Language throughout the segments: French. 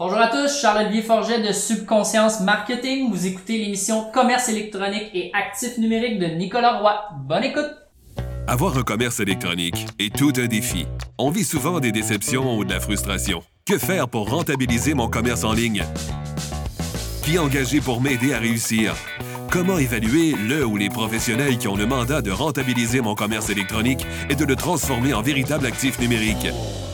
Bonjour à tous, Charles-Olivier Forget de Subconscience Marketing. Vous écoutez l'émission Commerce électronique et actifs numériques de Nicolas Roy. Bonne écoute! Avoir un commerce électronique est tout un défi. On vit souvent des déceptions ou de la frustration. Que faire pour rentabiliser mon commerce en ligne? Qui engager pour m'aider à réussir? Comment évaluer le ou les professionnels qui ont le mandat de rentabiliser mon commerce électronique et de le transformer en véritable actif numérique?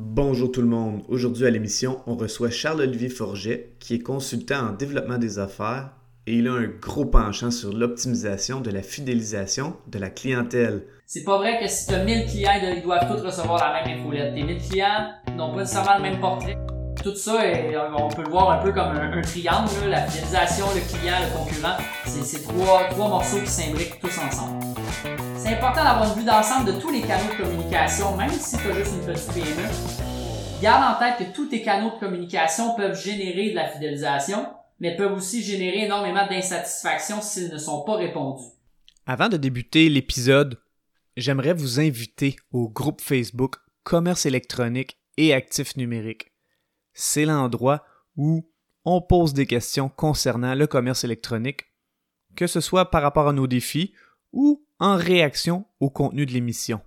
Bonjour tout le monde. Aujourd'hui à l'émission, on reçoit Charles-Olivier Forget, qui est consultant en développement des affaires et il a un gros penchant sur l'optimisation de la fidélisation de la clientèle. C'est pas vrai que si tu as 1000 clients, ils doivent tous recevoir la même infolette. Tes 1000 clients n'ont pas nécessairement le même portrait. Tout ça, on peut le voir un peu comme un, triangle, la fidélisation, le client, le concurrent. C'est trois, trois morceaux qui s'imbriquent tous ensemble. C'est important d'avoir une vue d'ensemble de tous les canaux de communication, même si tu as juste une petite PME. Garde en tête que tous tes canaux de communication peuvent générer de la fidélisation, mais peuvent aussi générer énormément d'insatisfaction s'ils ne sont pas répondus. Avant de débuter l'épisode, j'aimerais vous inviter au groupe Facebook Commerce électronique et actifs numériques. C'est l'endroit où on pose des questions concernant le commerce électronique, que ce soit par rapport à nos défis ou en réaction au contenu de l'émission.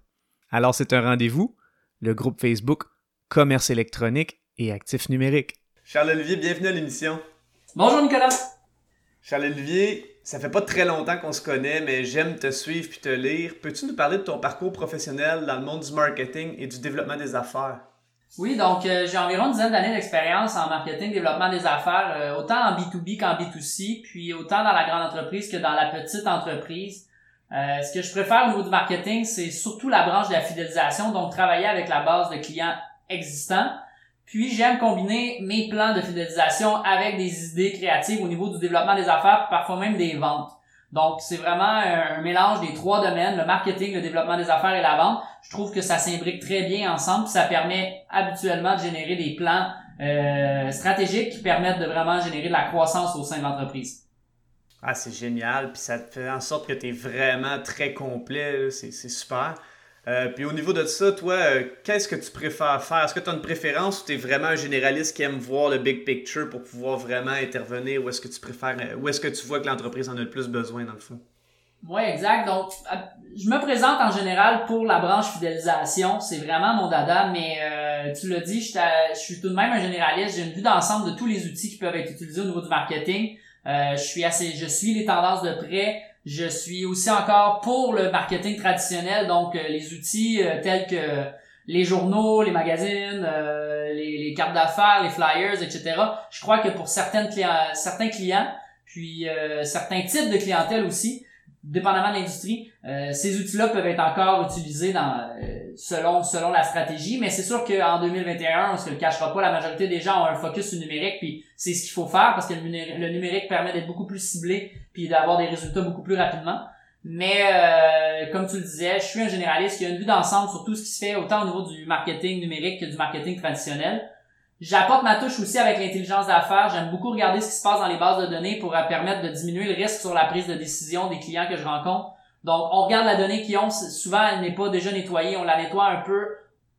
Alors c'est un rendez-vous, le groupe Facebook Commerce électronique et actifs numériques. Charles-Olivier, bienvenue à l'émission. Bonjour Nicolas. Charles-Olivier, ça fait pas très longtemps qu'on se connaît, mais j'aime te suivre puis te lire. Peux-tu nous parler de ton parcours professionnel dans le monde du marketing et du développement des affaires? Oui, donc euh, j'ai environ une dizaine d'années d'expérience en marketing, développement des affaires, euh, autant en B2B qu'en B2C, puis autant dans la grande entreprise que dans la petite entreprise. Euh, ce que je préfère au niveau du marketing, c'est surtout la branche de la fidélisation, donc travailler avec la base de clients existants. Puis j'aime combiner mes plans de fidélisation avec des idées créatives au niveau du développement des affaires, parfois même des ventes. Donc c'est vraiment un, mélange des trois domaines, le marketing, le développement des affaires et la vente. Je trouve que ça s'imbrique très bien ensemble, ça permet habituellement de générer des plans euh, stratégiques qui permettent de vraiment générer de la croissance au sein de l'entreprise. Ah, c'est génial. Puis ça te fait en sorte que tu es vraiment très complet. C'est super. Euh, puis au niveau de ça, toi, euh, qu'est-ce que tu préfères faire? Est-ce que tu as une préférence ou tu es vraiment un généraliste qui aime voir le big picture pour pouvoir vraiment intervenir? Ou est-ce que tu préfères, euh, ou est-ce que tu vois que l'entreprise en a le plus besoin dans le fond? Oui, exact. Donc, je me présente en général pour la branche fidélisation. C'est vraiment mon dada, mais tu l'as dit, je suis tout de même un généraliste. J'ai une vue d'ensemble de tous les outils qui peuvent être utilisés au niveau du marketing. Euh, je suis assez, je suis les tendances de près. Je suis aussi encore pour le marketing traditionnel, donc euh, les outils euh, tels que les journaux, les magazines, les, les, cartes d'affaires, les flyers, etc. Je crois que pour certaines clients, certains clients, puis certains types de clientèle aussi, dépendamment de l'industrie, euh, ces outils-là peuvent être encore utilisés dans, euh, selon selon la stratégie, mais c'est sûr qu'en 2021, on se le cachera pas, la majorité des gens ont un focus sur le numérique, puis c'est ce qu'il faut faire parce que le, numérique, permet d'être beaucoup plus ciblé puis d'avoir des résultats beaucoup plus rapidement. Mais euh, comme tu le disais, je suis un généraliste qui a une vue d'ensemble sur tout ce qui se fait autant au niveau du marketing numérique que du marketing traditionnel. J'apporte ma touche aussi avec l'intelligence d'affaires. J'aime beaucoup regarder ce qui se passe dans les bases de données pour permettre de diminuer le risque sur la prise de décision des clients que je rencontre. Donc, on regarde la donnée qu'ils ont. Souvent, elle n'est pas déjà nettoyée. On la nettoie un peu.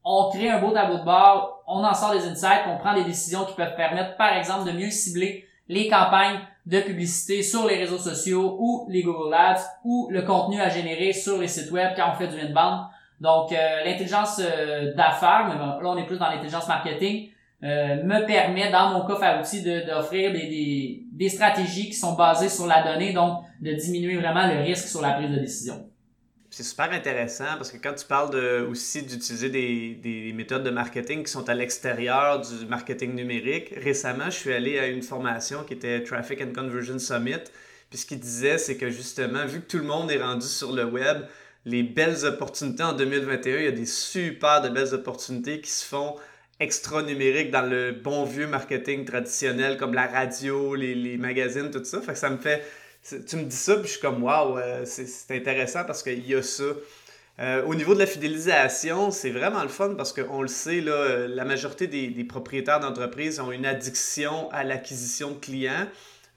On crée un beau tableau de bord. On en sort des insights. On prend des décisions qui peuvent permettre, par exemple, de mieux cibler les campagnes de publicité sur les réseaux sociaux ou les Google Ads ou le contenu à générer sur les sites web quand on fait du inbound. Donc, euh, l'intelligence euh, d'affaires, mais là, on est plus dans l'intelligence marketing euh, me permet, dans mon coffre à outils, d'offrir des, des, des, stratégies qui sont basées sur la donnée, donc de diminuer vraiment le risque sur la prise de décision. C'est super intéressant parce que quand tu parles de, aussi d'utiliser des, des, méthodes de marketing qui sont à l'extérieur du marketing numérique, récemment, je suis allé à une formation qui était Traffic and Conversion Summit. Puis ce qu'il disait, c'est que justement, vu que tout le monde est rendu sur le web, les belles opportunités en 2021, il y a des super de belles opportunités qui se font extra numérique dans le bon vieux marketing traditionnel comme la radio, les, magazines, tout ça. Fait ça me fait. Tu me dis ça, puis je suis comme waouh, c'est intéressant parce qu'il y a ça. Euh, au niveau de la fidélisation, c'est vraiment le fun parce qu'on le sait, là, la majorité des, propriétaires d'entreprises ont une addiction à l'acquisition de clients.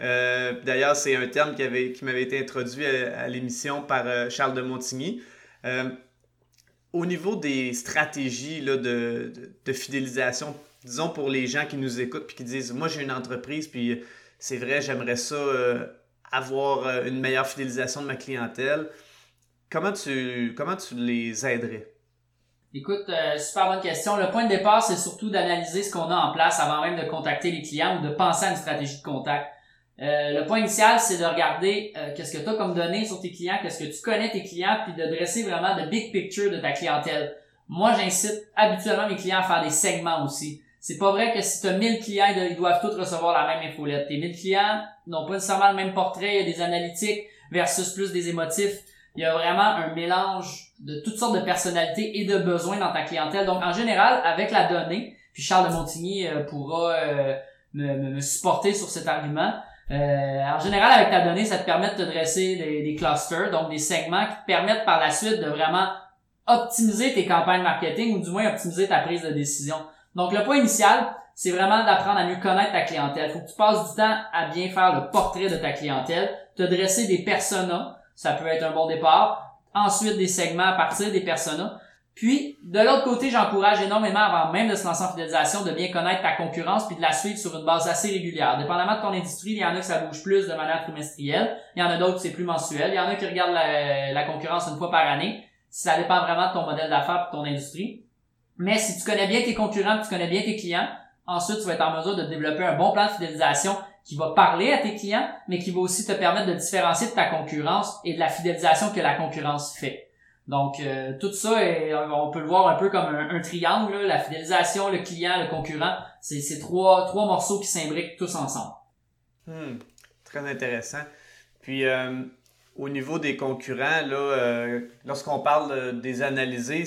Euh, d'ailleurs, c'est un terme qui, avait, qui m'avait été introduit à, l'émission par euh, Charles de Montigny. Euh, au niveau des stratégies de, fidélisation, disons pour les gens qui nous écoutent puis qui disent Moi, j'ai une entreprise, puis c'est vrai, j'aimerais ça avoir une meilleure fidélisation de ma clientèle. Comment tu, comment tu les aiderais? Écoute, super bonne question. Le point de départ, c'est surtout d'analyser ce qu'on a en place avant même de contacter les clients ou de penser à une stratégie de contact. Euh, le point initial, c'est de regarder euh, qu'est-ce que tu as comme données sur tes clients, qu'est-ce que tu connais tes clients, puis de dresser vraiment de big picture de ta clientèle. Moi, j'incite habituellement mes clients à faire des segments aussi. C'est pas vrai que si tu as 1000 clients, ils doivent tous recevoir la même infolette. Tes 1000 clients n'ont pas nécessairement le même portrait, il y a des analytiques versus plus des émotifs. Il y a vraiment un mélange de toutes sortes de personnalités et de besoins dans ta clientèle. Donc, en général, avec la donnée, puis Charles de Montigny euh, pourra me, me supporter sur cet argument, euh, en général, avec ta donnée, ça te permet de te dresser des, clusters, donc des segments qui te permettent par la suite de vraiment optimiser tes campagnes marketing ou du moins optimiser ta prise de décision. Donc le point initial, c'est vraiment d'apprendre à mieux connaître ta clientèle. Faut que tu passes du temps à bien faire le portrait de ta clientèle, te dresser des personas, ça peut être un bon départ. Ensuite, des segments à partir des personas. Puis, de l'autre côté, j'encourage énormément, avant même de se lancer en fidélisation, de bien connaître ta concurrence puis de la suivre sur une base assez régulière. Dépendamment de ton industrie, il y en a que ça bouge plus de manière trimestrielle. Il y en a d'autres c'est plus mensuel. Il y en a qui regardent la, concurrence une fois par année. Ça dépend vraiment de ton modèle d'affaires et de ton industrie. Mais si tu connais bien tes concurrents, tu connais bien tes clients, ensuite tu vas être en mesure de développer un bon plan de fidélisation qui va parler à tes clients, mais qui va aussi te permettre de différencier de ta concurrence et de la fidélisation que la concurrence fait. Donc, euh, tout ça, on peut le voir un peu comme un, triangle, la fidélisation, le client, le concurrent. C'est ces trois, morceaux qui s'imbriquent tous ensemble. Hmm, très intéressant. Puis, euh, au niveau des concurrents, là, euh, lorsqu'on parle des analysés,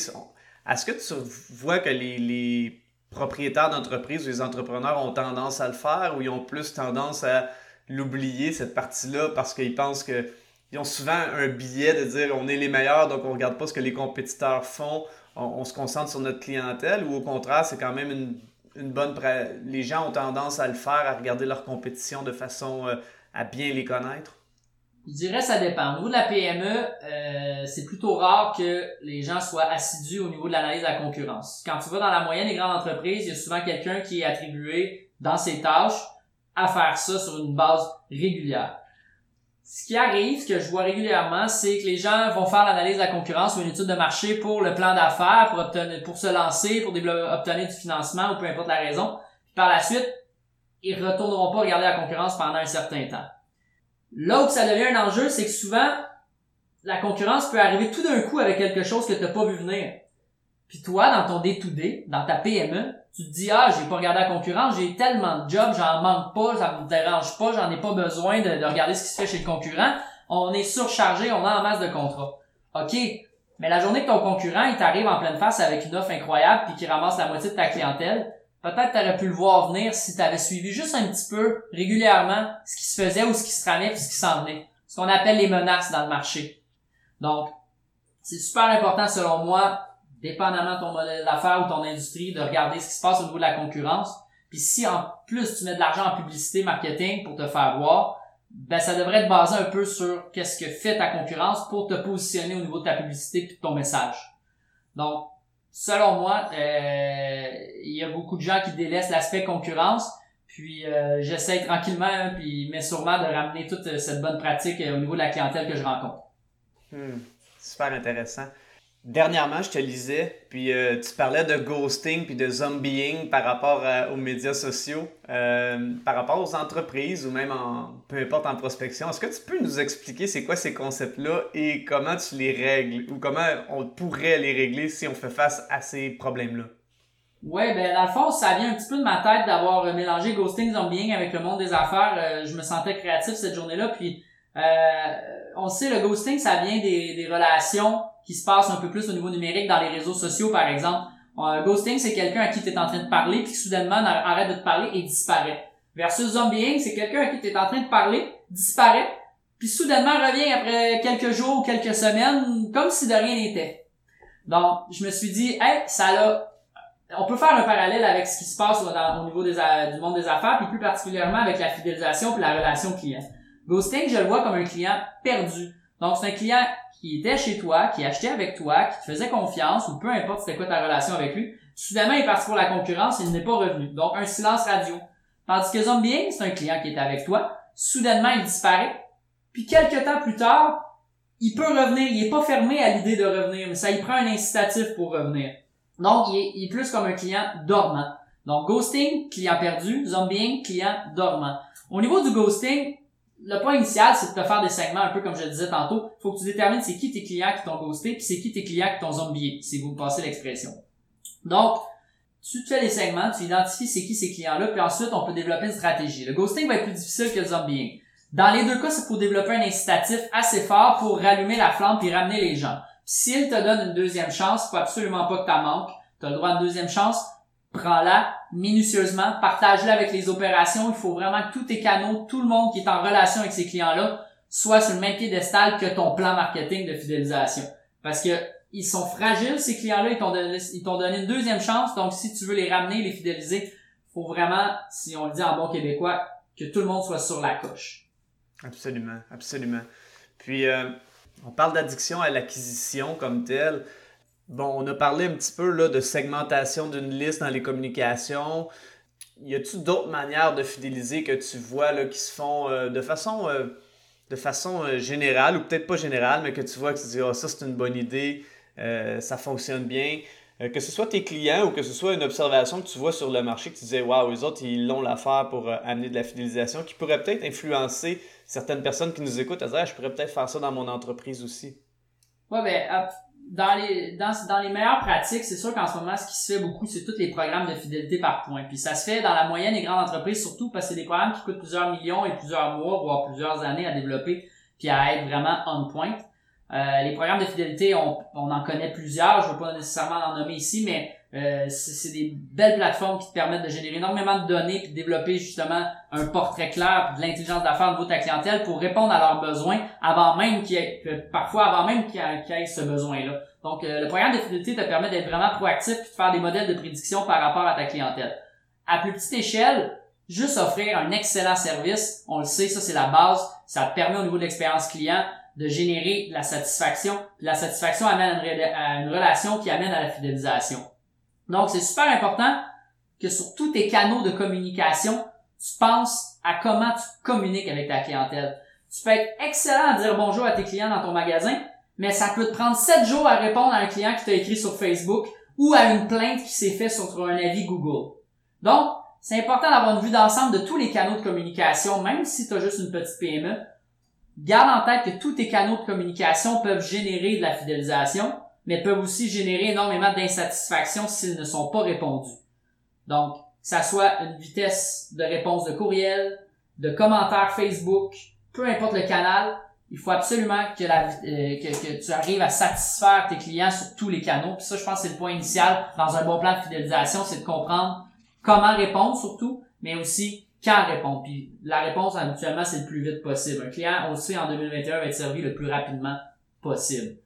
est-ce que tu vois que les propriétaires d'entreprises ou les entrepreneurs ont tendance à le faire ou ils ont plus tendance à l'oublier, cette partie-là, parce qu'ils pensent que ils ont souvent un billet de dire on est les meilleurs, donc on regarde pas ce que les compétiteurs font, on, se concentre sur notre clientèle, ou au contraire, c'est quand même une, une bonne... Les gens ont tendance à le faire, à regarder leur compétition de façon euh, à bien les connaître? Je dirais ça dépend. Au niveau de la PME, euh, c'est plutôt rare que les gens soient assidus au niveau de l'analyse de la concurrence. Quand tu vas dans la moyenne des grandes entreprises, il y a souvent quelqu'un qui est attribué dans ses tâches à faire ça sur une base régulière ce qui arrive, ce que je vois régulièrement, c'est que les gens vont faire l'analyse de la concurrence ou une étude de marché pour le plan d'affaires, pour obtenir, pour se lancer, pour obtenir du financement ou peu importe la raison. Puis par la suite, ils retourneront pas regarder la concurrence pendant un certain temps. Là où ça devient un enjeu, c'est que souvent, la concurrence peut arriver tout d'un coup avec quelque chose que tu n'as pas vu venir. Puis toi, dans ton day-to-day, dans ta PME, tu te dis, ah, j'ai pas regardé la concurrence, j'ai tellement de jobs, j'en manque pas, ça me dérange pas, j'en ai pas besoin de, regarder ce qui se fait chez le concurrent. On est surchargé, on a en masse de contrats. OK. Mais la journée que ton concurrent, il t'arrive en pleine face avec une offre incroyable puis qui ramasse la moitié de ta clientèle, peut-être t'aurais pu le voir venir si tu avais suivi juste un petit peu régulièrement ce qui se faisait ou ce qui se ramait puis ce qui s'en venait. Ce qu'on appelle les menaces dans le marché. Donc, c'est super important selon moi dépendamment de ton modèle d'affaires ou ton industrie, de regarder ce qui se passe au niveau de la concurrence. Puis si en plus tu mets de l'argent en publicité, marketing pour te faire voir, ben ça devrait être basé un peu sur qu'est-ce que fait ta concurrence pour te positionner au niveau de ta publicité et de ton message. Donc, selon moi, euh, il y a beaucoup de gens qui délaissent l'aspect concurrence. Puis euh, j'essaie tranquillement, hein, puis mais sûrement de ramener toute cette bonne pratique au niveau de la clientèle que je rencontre. Hmm, super intéressant. Dernièrement, je te lisais, puis euh, tu parlais de ghosting puis de zombieing par rapport aux médias sociaux, euh, par rapport aux entreprises ou même en peu importe en prospection. Est-ce que tu peux nous expliquer c'est quoi ces concepts-là et comment tu les règles ou comment on pourrait les régler si on fait face à ces problèmes-là? Ouais, ben dans le fond, ça vient un petit peu de ma tête d'avoir mélangé ghosting, zombieing avec le monde des affaires. Euh, je me sentais créatif cette journée-là, puis on sait le ghosting, ça vient des, des relations qui se passe un peu plus au niveau numérique dans les réseaux sociaux, par exemple. Euh, ghosting, c'est quelqu'un à qui tu es en train de parler, puis soudainement arrête de te parler et disparaît. Versus zombieing, c'est quelqu'un à qui tu es en train de parler, disparaît, puis soudainement revient après quelques jours ou quelques semaines, comme si de rien n'était. Donc, je me suis dit, hey, ça l'a... On peut faire un parallèle avec ce qui se passe au niveau des, du monde des affaires, puis plus particulièrement avec la fidélisation puis la relation client. Ghosting, je le vois comme un client perdu. Donc, c'est un client qui était chez toi, qui achetait avec toi, qui te faisait confiance, ou peu importe c'était quoi ta relation avec lui. Soudainement, il est parti pour la concurrence et il n'est pas revenu. Donc, un silence radio. Tandis que Zombie, c'est un client qui était avec toi. Soudainement, il disparaît. Puis quelques temps plus tard, il peut revenir. Il est pas fermé à l'idée de revenir, mais ça il prend un incitatif pour revenir. Donc, il est, plus comme un client dormant. Donc, ghosting, client perdu. Zombieing, client dormant. Au niveau du ghosting, le point initial, c'est de te faire des segments, un peu comme je le disais tantôt. Faut que tu détermines c'est qui tes clients qui t'ont ghosté, puis c'est qui tes clients qui t'ont zombié, si vous me passez l'expression. Donc, tu te fais des segments, tu identifies c'est qui ces clients-là, puis ensuite, on peut développer une stratégie. Le ghosting va être plus difficile que le zombieing. Dans les deux cas, c'est pour développer un incitatif assez fort pour rallumer la flamme puis ramener les gens. S'il te donne une deuxième chance, faut absolument pas que tu manques. Tu as le droit à une deuxième chance, prends-la minutieusement, partage-la avec les opérations. Il faut vraiment que tous tes canaux, tout le monde qui est en relation avec ces clients-là, soit sur le même piédestal que ton plan marketing de fidélisation. Parce que ils sont fragiles, ces clients-là, ils t'ont donné, donné une deuxième chance. Donc, si tu veux les ramener, les fidéliser, faut vraiment, si on le dit en bon québécois, que tout le monde soit sur la coche. Absolument, absolument. Puis, euh, on parle d'addiction à l'acquisition comme telle. Bon, on a parlé un petit peu là, de segmentation d'une liste dans les communications. Y a-t-il d'autres manières de fidéliser que tu vois là, qui se font euh, de façon, euh, de façon euh, générale, ou peut-être pas générale, mais que tu vois que tu dis oh, ça c'est une bonne idée, ça fonctionne bien. que ce soit tes clients ou que ce soit une observation que tu vois sur le marché, que tu disais Waouh, les autres, ils l'ont l'affaire pour amener de la fidélisation, qui pourrait peut-être influencer certaines personnes qui nous écoutent à dire ah, Je pourrais peut-être faire ça dans mon entreprise aussi. Ouais, ben, dans les dans, dans les meilleures pratiques, c'est sûr qu'en ce moment, ce qui se fait beaucoup, c'est tous les programmes de fidélité par points. Puis ça se fait dans la moyenne et grande entreprise, surtout parce que c'est des programmes qui coûtent plusieurs millions et plusieurs mois, voire plusieurs années à développer, puis à être vraiment on point. Euh, les programmes de fidélité, on, on en connaît plusieurs. Je ne veux pas nécessairement en nommer ici, mais euh, c'est des belles plateformes qui te permettent de générer énormément de données puis de développer justement un portrait clair de l'intelligence d'affaires de ta clientèle pour répondre à leurs besoins avant même qu'il y ait, parfois avant même qu'il y, ait ce besoin-là. Donc, euh, le programme de fidélité te permet d'être vraiment proactif et de faire des modèles de prédiction par rapport à ta clientèle. À plus petite échelle, juste offrir un excellent service, on le sait, ça c'est la base, ça te permet au niveau de l'expérience client de générer de la satisfaction. La satisfaction amène à une relation qui amène à la fidélisation. Donc, c'est super important que sur tous tes canaux de communication, tu penses à comment tu communiques avec ta clientèle. Tu peux être excellent à dire bonjour à tes clients dans ton magasin, mais ça peut te prendre 7 jours à répondre à un client qui t'a écrit sur Facebook ou à une plainte qui s'est faite sur un avis Google. Donc, c'est important d'avoir une vue d'ensemble de tous les canaux de communication, même si tu as juste une petite PME. Garde en tête que tous tes canaux de communication peuvent générer de la fidélisation, mais peuvent aussi générer énormément d'insatisfaction s'ils ne sont pas répondus. Donc, que ça soit une vitesse de réponse de courriel, de commentaires Facebook, peu importe le canal, il faut absolument euh, que, tu arrives à satisfaire tes clients sur tous les canaux. Puis ça, je pense que c'est le point initial dans un bon plan de fidélisation, c'est de comprendre comment répondre surtout, mais aussi quand répondre. Puis la réponse, habituellement, c'est le plus vite possible. Un client, sait, en 2021, va être servi le plus rapidement possible.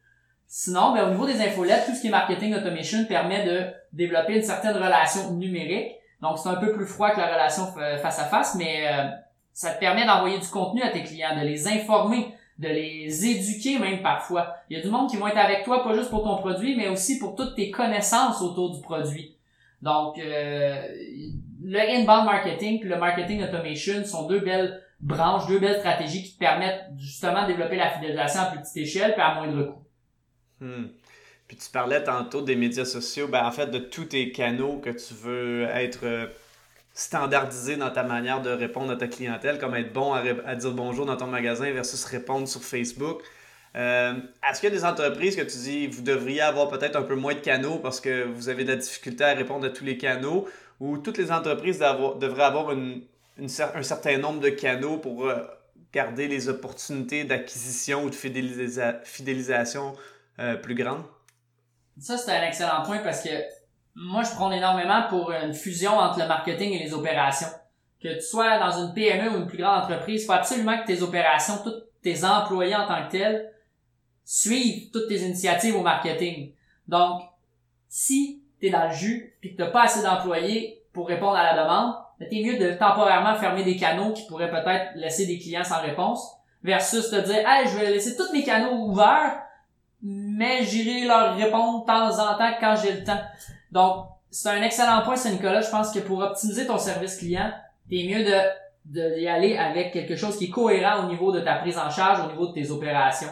Sinon, ben, au niveau des infolettes, tout ce qui est marketing automation permet de développer une certaine relation numérique. Donc, c'est un peu plus froid que la relation face à face, mais euh, ça te permet d'envoyer du contenu à tes clients, de les informer, de les éduquer même parfois. Il y a du monde qui vont être avec toi, pas juste pour ton produit, mais aussi pour toutes tes connaissances autour du produit. Donc, euh, le inbound marketing puis le marketing automation sont deux belles branches, deux belles stratégies qui te permettent justement de développer la fidélisation à plus petite échelle puis à moindre coût. Hmm. Puis tu parlais tantôt des médias sociaux, ben en fait de tous tes canaux que tu veux être euh, standardisé dans ta manière de répondre à ta clientèle, comme être bon à, dire bonjour dans ton magasin versus répondre sur Facebook. Euh, est-ce qu'il y a des entreprises que tu dis vous devriez avoir peut-être un peu moins de canaux parce que vous avez de la difficulté à répondre à tous les canaux? Ou toutes les entreprises devraient avoir un certain nombre de canaux pour euh, garder les opportunités d'acquisition ou de fidélisation euh, plus grande? Ça, c'est un excellent point parce que Moi, je prends énormément pour une fusion entre le marketing et les opérations. Que tu sois dans une PME ou une plus grande entreprise, il faut absolument que tes opérations, tous tes employés en tant que tels, suivent toutes tes initiatives au marketing. Donc, si tu es dans le jus puis que tu n'as pas assez d'employés pour répondre à la demande, ben, t'es mieux de temporairement fermer des canaux qui pourraient peut-être laisser des clients sans réponse versus te dire hey je vais laisser tous mes canaux ouverts mais j'irai leur répondre de temps en temps quand j'ai le temps. Donc c'est un excellent point c'est Nicolas. Je pense que pour optimiser ton service client t'es mieux de d'y aller avec quelque chose qui est cohérent au niveau de ta prise en charge au niveau de tes opérations.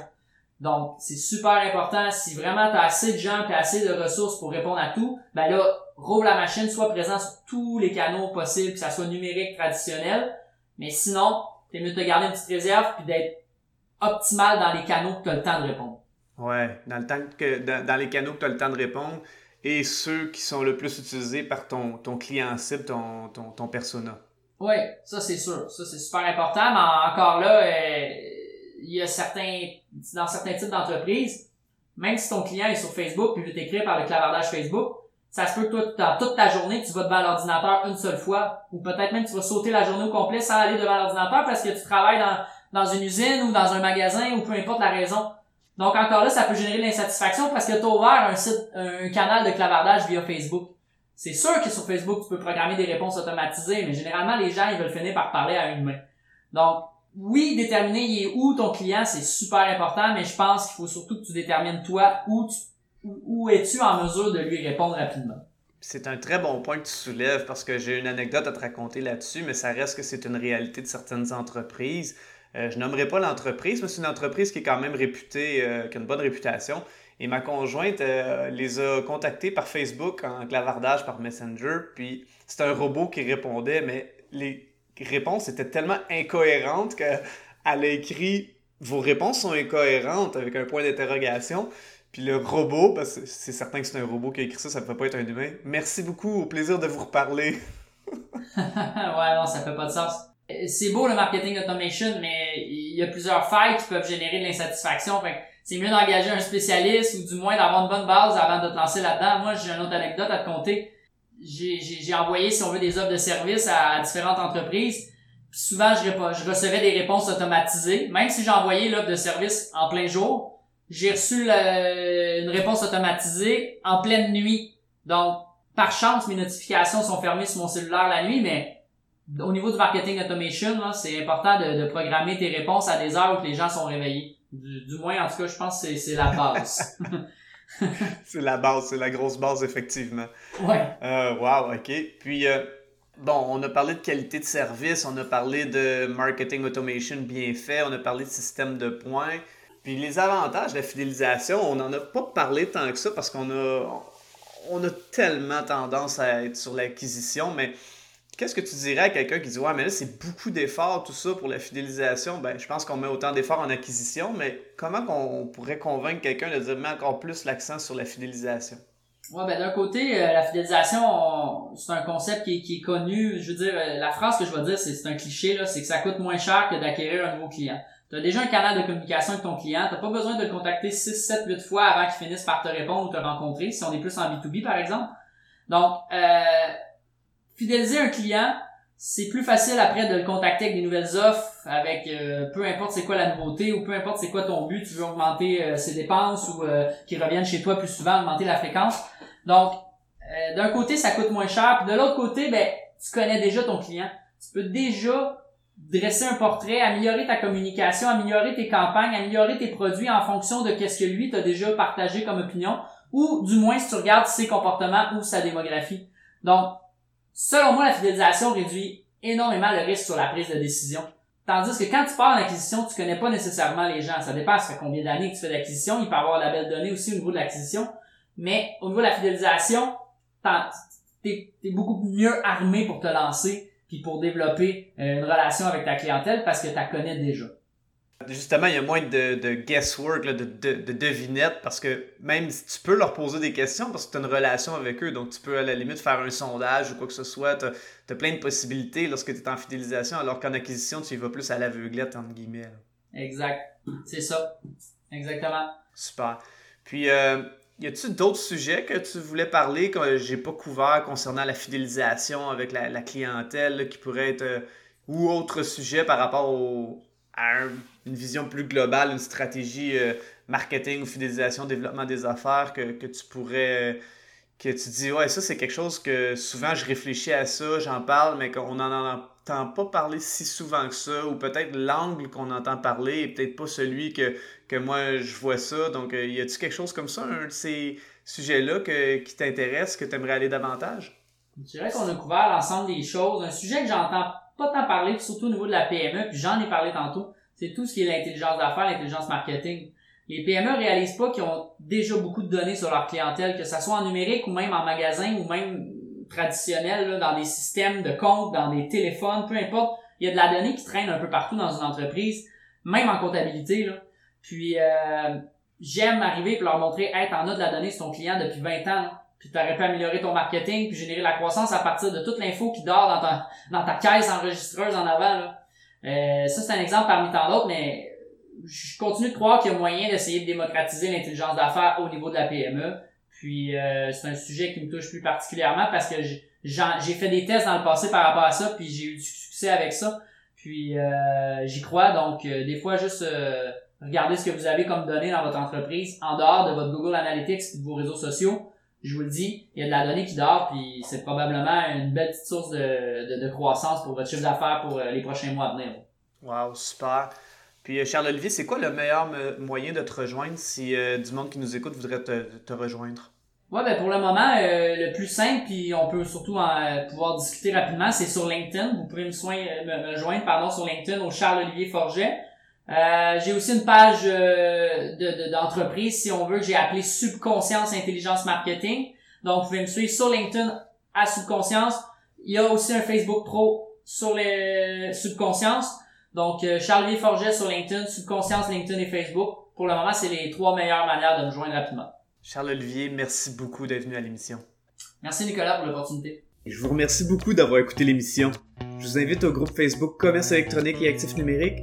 Donc c'est super important. Si vraiment tu as assez de gens et assez de ressources pour répondre à tout ben là roule la machine soit présent sur tous les canaux possibles que ça soit numérique traditionnel. Mais sinon t'es mieux de te garder une petite réserve puis d'être optimal dans les canaux que tu as le temps de répondre. Ouais, dans le temps que dans, les canaux que tu as le temps de répondre et ceux qui sont le plus utilisés par ton, ton client cible, ton, ton, ton persona. Oui, ça c'est sûr. Ça c'est super important, mais encore là, euh, il y a certains dans certains types d'entreprises, même si ton client est sur Facebook puis veut t'écrire par le clavardage Facebook, ça se peut que toi, dans toute ta journée, tu vas devant l'ordinateur une seule fois, ou peut-être même tu vas sauter la journée au complet sans aller devant l'ordinateur parce que tu travailles dans, dans une usine ou dans un magasin ou peu importe la raison. Donc encore là, ça peut générer de l'insatisfaction parce que tu as ouvert un site, un canal de clavardage via Facebook. C'est sûr que sur Facebook, tu peux programmer des réponses automatisées, mais généralement, les gens, ils veulent finir par parler à une main. Donc, oui, déterminer où ton client, c'est super important, mais je pense qu'il faut surtout que tu détermines toi où où es-tu en mesure de lui répondre rapidement? C'est un très bon point que tu soulèves parce que j'ai une anecdote à te raconter là-dessus, mais ça reste que c'est une réalité de certaines entreprises. Euh, je nommerai pas l'entreprise, mais c'est une entreprise qui est quand même réputée, euh, qui a une bonne réputation. Et ma conjointe euh, les a contactés par Facebook en clavardage par Messenger. Puis c'est un robot qui répondait, mais les réponses étaient tellement incohérentes qu'elle a écrit Vos réponses sont incohérentes avec un point d'interrogation. Puis le robot, parce que c'est certain que c'est un robot qui a écrit ça, ça ne peut pas être un humain. Merci beaucoup, au plaisir de vous reparler. ouais, non, ça fait pas de sens. C'est beau le marketing automation, mais il y a plusieurs failles qui peuvent générer de l'insatisfaction. c'est mieux d'engager un spécialiste ou du moins d'avoir une bonne base avant de te lancer là-dedans. Moi, j'ai une autre anecdote à te conter. J'ai envoyé, si on veut, des offres de services à, différentes entreprises. Puis souvent, je, je recevais des réponses automatisées. Même si j'ai envoyé l'offre de service en plein jour, j'ai reçu une réponse automatisée en pleine nuit. Donc, par chance, mes notifications sont fermées sur mon cellulaire la nuit, mais au niveau du marketing automation, c'est important de, programmer tes réponses à des heures où les gens sont réveillés. Du, moins, en tout cas, je pense que c'est la base. c'est la base, c'est la grosse base, effectivement. Ouais. Euh, wow, OK. Puis, euh, bon, on a parlé de qualité de service, on a parlé de marketing automation bien fait, on a parlé de système de points. Puis les avantages de la fidélisation, on n'en a pas parlé tant que ça parce qu'on a, on a tellement tendance à être sur l'acquisition, mais qu'est-ce que tu dirais à quelqu'un qui dit Ouais, mais là, c'est beaucoup d'efforts, tout ça, pour la fidélisation? Ben, je pense qu'on met autant d'efforts en acquisition, mais comment on pourrait convaincre quelqu'un de dire Mets encore plus l'accent sur la fidélisation? Ouais, ben d'un côté, euh, la fidélisation, c'est un concept qui, qui, est connu. Je veux dire, euh, la phrase que je vais dire, c'est un cliché, là, c'est que ça coûte moins cher que d'acquérir un nouveau client. Tu as déjà un canal de communication avec ton client, tu pas besoin de le contacter 6, 7, 8 fois avant qu'il finisse par te répondre ou te rencontrer, si on est plus en B2B par exemple. Donc, euh, fidéliser un client, c'est plus facile après de le contacter avec des nouvelles offres, avec euh, peu importe c'est quoi la nouveauté ou peu importe c'est quoi ton but, tu veux augmenter euh, ses dépenses ou euh, qu'ils reviennent chez toi plus souvent, augmenter la fréquence. Donc, d'un côté, ça coûte moins cher, puis de l'autre côté, ben, tu connais déjà ton client. Tu peux déjà dresser un portrait, améliorer ta communication, améliorer tes campagnes, améliorer tes produits en fonction de qu'est-ce que lui t'a déjà partagé comme opinion, ou du moins si tu regardes ses comportements ou sa démographie. Donc, selon moi, la fidélisation réduit énormément le risque sur la prise de décision. Tandis que quand tu pars en acquisition, tu connais pas nécessairement les gens. Ça dépend, ça fait combien d'années que tu fais l'acquisition. Il peut y avoir la belle donnée aussi au niveau de l'acquisition. Mais au niveau de la fidélisation, t'es es beaucoup mieux armé pour te lancer puis pour développer euh, une relation avec ta clientèle parce que tu la connais déjà. Justement, il y a moins de, de guesswork, de, de, de devinettes, parce que même si tu peux leur poser des questions parce que tu as une relation avec eux, donc tu peux à la limite faire un sondage ou quoi que ce soit, tu as, plein de possibilités lorsque tu es en fidélisation, alors qu'en acquisition, tu y vas plus à l'aveuglette, entre guillemets. Exact, c'est ça, exactement. Super. Puis, euh, Y a-t-il d'autres sujets que tu voulais parler que j'ai pas couvert concernant la fidélisation avec la, clientèle qui pourrait être euh, ou autre sujet par rapport à une vision plus globale, une stratégie euh, marketing ou fidélisation, développement des affaires que, tu pourrais que tu dis ouais ça c'est quelque chose que souvent je réfléchis à ça, j'en parle mais qu'on n'en entend pas parler si souvent que ça ou peut-être l'angle qu'on entend parler est peut-être pas celui que que moi je vois ça. Donc, euh, y a-tu quelque chose comme ça, un de ces sujets-là qui t'intéresse, que tu aimerais aller davantage? Je dirais qu'on a couvert l'ensemble des choses. Un sujet que j'entends pas tant parler, surtout au niveau de la PME, puis j'en ai parlé tantôt, c'est tout ce qui est l'intelligence d'affaires, l'intelligence marketing. Les PME réalisent pas qu'ils ont déjà beaucoup de données sur leur clientèle, que ce soit en numérique ou même en magasin ou même traditionnel, dans des systèmes de compte, dans des téléphones, peu importe. Il y a de la donnée qui traîne un peu partout dans une entreprise, même en comptabilité. Là. Puis euh, j'aime arriver pour leur montrer, hey, t'en as de la donnée sur ton client depuis 20 ans, puis t'aurais pu améliorer ton marketing, puis générer la croissance à partir de toute l'info qui dort dans ta, dans ta caisse enregistreuse en avant. Là. Euh, ça, c'est un exemple parmi tant d'autres, mais je continue de croire qu'il y a moyen d'essayer de démocratiser l'intelligence d'affaires au niveau de la PME. Puis euh, c'est un sujet qui me touche plus particulièrement parce que j'ai fait des tests dans le passé par rapport à ça, puis j'ai eu du succès avec ça. Puis euh, j'y crois, donc des fois juste Regardez ce que vous avez comme données dans votre entreprise en dehors de votre Google Analytics et de vos réseaux sociaux. Je vous le dis, il y a de la donnée qui dort, puis c'est probablement une belle petite source de, de, croissance pour votre chiffre d'affaires pour euh, les prochains mois à venir. Wow, super. Puis euh, Charles-Olivier, c'est quoi le meilleur moyen de te rejoindre si euh, du monde qui nous écoute voudrait te, te rejoindre? Ouais, ben pour le moment, le plus simple, puis on peut surtout pouvoir discuter rapidement, c'est sur LinkedIn. Vous pouvez me, soin, me, me joindre pardon, sur LinkedIn au Charles-Olivier Forget. Euh, j'ai aussi une page euh, d'entreprise, si on veut, que j'ai appelée Subconscience Intelligence Marketing. Donc, vous pouvez me suivre sur LinkedIn à Subconscience. Il y a aussi un Facebook Pro sur les Subconscience. Donc, euh, Charles Forget sur LinkedIn, Subconscience, LinkedIn et Facebook. Pour le moment, c'est les trois meilleures manières de me joindre rapidement. Charles-Olivier, merci beaucoup d'être venu à l'émission. Merci Nicolas pour l'opportunité. Je vous remercie beaucoup d'avoir écouté l'émission. Je vous invite au groupe Facebook Commerce électronique et actifs numériques